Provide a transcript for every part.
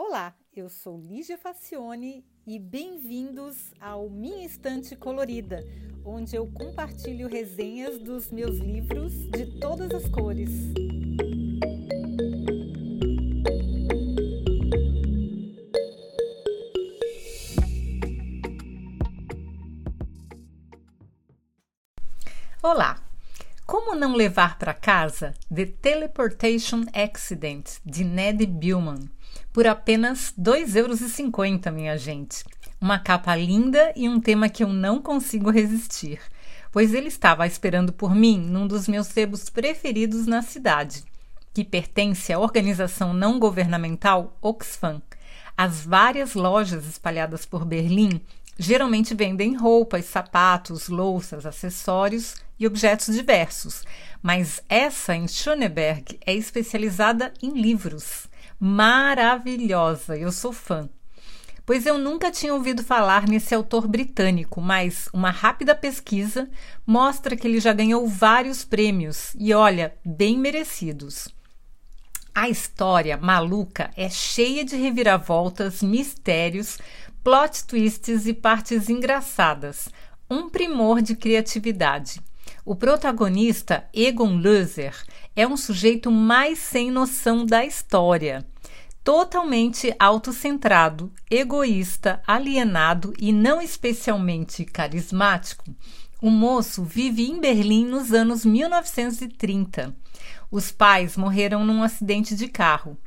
Olá, eu sou Lígia Facione e bem-vindos ao Minha Estante Colorida, onde eu compartilho resenhas dos meus livros de todas as cores. Olá! Como não levar para casa The Teleportation Accident de Ned Billman por apenas R$ 2,50 minha gente. Uma capa linda e um tema que eu não consigo resistir, pois ele estava esperando por mim num dos meus sebos preferidos na cidade, que pertence à organização não governamental Oxfam. As várias lojas espalhadas por Berlim geralmente vendem roupas, sapatos, louças, acessórios e objetos diversos, mas essa em Schöneberg é especializada em livros. Maravilhosa, eu sou fã. Pois eu nunca tinha ouvido falar nesse autor britânico, mas uma rápida pesquisa mostra que ele já ganhou vários prêmios e olha, bem merecidos. A história maluca é cheia de reviravoltas, mistérios, plot twists e partes engraçadas. Um primor de criatividade. O protagonista, Egon Löser, é um sujeito mais sem noção da história. Totalmente autocentrado, egoísta, alienado e não especialmente carismático, o moço vive em Berlim nos anos 1930. Os pais morreram num acidente de carro.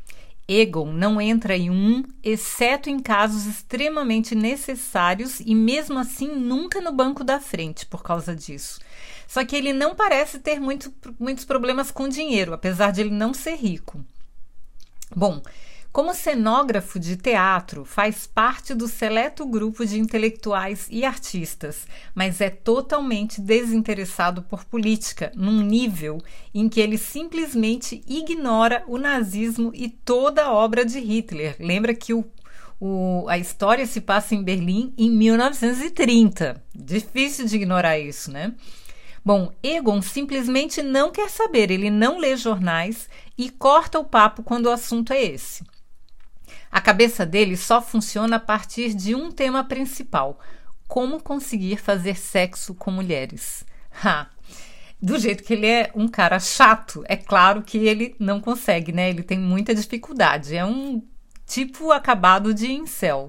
Egon não entra em um, exceto em casos extremamente necessários e mesmo assim nunca no banco da frente por causa disso. Só que ele não parece ter muito, muitos problemas com dinheiro, apesar de ele não ser rico. Bom, como cenógrafo de teatro, faz parte do seleto grupo de intelectuais e artistas, mas é totalmente desinteressado por política, num nível em que ele simplesmente ignora o nazismo e toda a obra de Hitler. Lembra que o, o, a história se passa em Berlim em 1930. Difícil de ignorar isso, né? Bom, Egon simplesmente não quer saber, ele não lê jornais e corta o papo quando o assunto é esse. A cabeça dele só funciona a partir de um tema principal: como conseguir fazer sexo com mulheres. Ha! Do jeito que ele é um cara chato, é claro que ele não consegue, né? Ele tem muita dificuldade. É um tipo acabado de incel.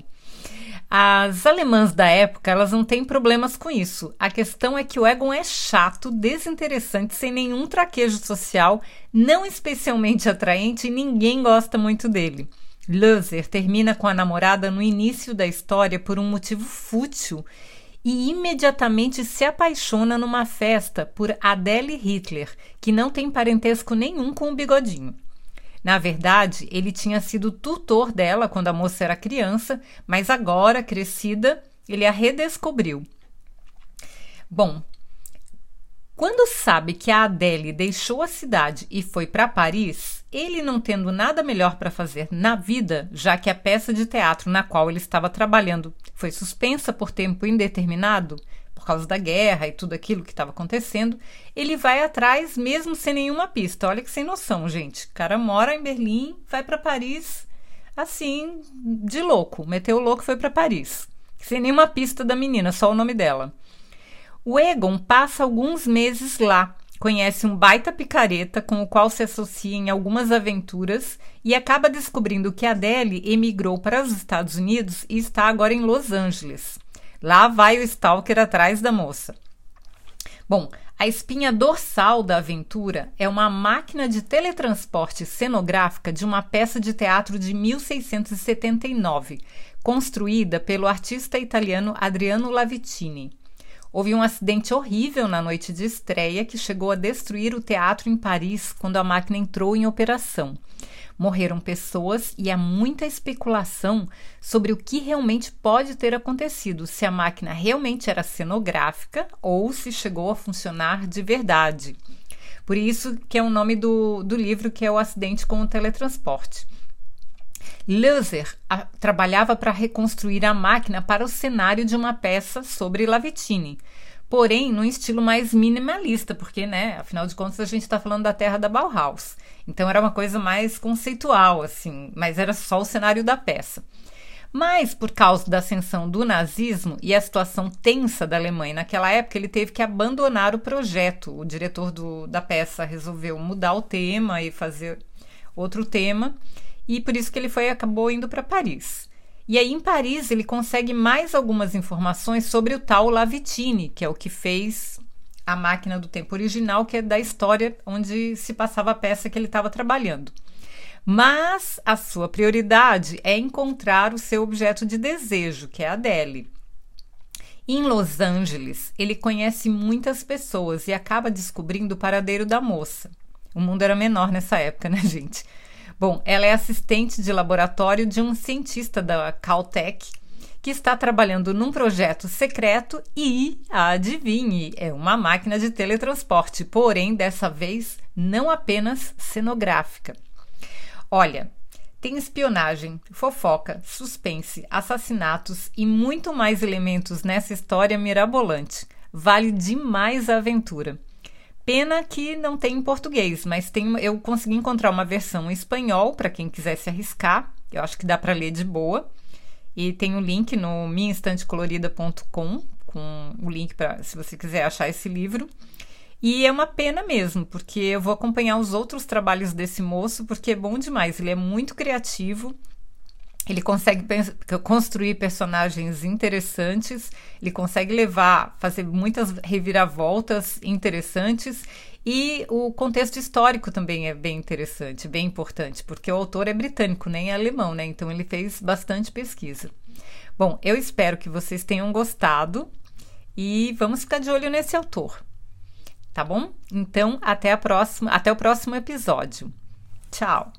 As alemãs da época, elas não têm problemas com isso. A questão é que o Egon é chato, desinteressante, sem nenhum traquejo social, não especialmente atraente e ninguém gosta muito dele. Löser termina com a namorada no início da história por um motivo fútil e imediatamente se apaixona numa festa por Adele Hitler, que não tem parentesco nenhum com o bigodinho. Na verdade, ele tinha sido tutor dela quando a moça era criança, mas agora, crescida, ele a redescobriu. Bom, quando sabe que a Adele deixou a cidade e foi para Paris, ele não tendo nada melhor para fazer na vida, já que a peça de teatro na qual ele estava trabalhando foi suspensa por tempo indeterminado, por causa da guerra e tudo aquilo que estava acontecendo, ele vai atrás mesmo sem nenhuma pista. Olha que sem noção, gente. O cara mora em Berlim, vai para Paris assim, de louco. Meteu o louco e foi para Paris. Sem nenhuma pista da menina, só o nome dela. O Egon passa alguns meses lá, conhece um baita picareta com o qual se associa em algumas aventuras e acaba descobrindo que Adele emigrou para os Estados Unidos e está agora em Los Angeles. Lá vai o Stalker atrás da moça. Bom, a espinha dorsal da aventura é uma máquina de teletransporte cenográfica de uma peça de teatro de 1679, construída pelo artista italiano Adriano Lavitini. Houve um acidente horrível na noite de estreia que chegou a destruir o teatro em Paris quando a máquina entrou em operação. Morreram pessoas e há muita especulação sobre o que realmente pode ter acontecido, se a máquina realmente era cenográfica ou se chegou a funcionar de verdade. Por isso que é o nome do, do livro, que é o Acidente com o Teletransporte. Löser a, trabalhava para reconstruir a máquina para o cenário de uma peça sobre Lavitini. porém num estilo mais minimalista, porque, né, afinal de contas a gente está falando da terra da Bauhaus. Então era uma coisa mais conceitual, assim, mas era só o cenário da peça. Mas, por causa da ascensão do nazismo e a situação tensa da Alemanha naquela época, ele teve que abandonar o projeto. O diretor do, da peça resolveu mudar o tema e fazer outro tema, e por isso que ele foi acabou indo para Paris. E aí, em Paris, ele consegue mais algumas informações sobre o tal Lavitine, que é o que fez a máquina do tempo original, que é da história onde se passava a peça que ele estava trabalhando. Mas a sua prioridade é encontrar o seu objeto de desejo, que é a Adele. Em Los Angeles, ele conhece muitas pessoas e acaba descobrindo o paradeiro da moça. O mundo era menor nessa época, né, gente? Bom, ela é assistente de laboratório de um cientista da Caltech que está trabalhando num projeto secreto e, adivinhe, é uma máquina de teletransporte, porém dessa vez não apenas cenográfica. Olha, tem espionagem, fofoca, suspense, assassinatos e muito mais elementos nessa história mirabolante. Vale demais a aventura. Pena que não tem em português, mas tem, eu consegui encontrar uma versão em espanhol para quem quiser se arriscar. Eu acho que dá para ler de boa. E tem o um link no minhainstantecolorida.com com o link para se você quiser achar esse livro. E é uma pena mesmo, porque eu vou acompanhar os outros trabalhos desse moço, porque é bom demais. Ele é muito criativo ele consegue construir personagens interessantes, ele consegue levar, fazer muitas reviravoltas interessantes e o contexto histórico também é bem interessante, bem importante, porque o autor é britânico, nem é alemão, né? Então ele fez bastante pesquisa. Bom, eu espero que vocês tenham gostado e vamos ficar de olho nesse autor. Tá bom? Então, até a próxima, até o próximo episódio. Tchau.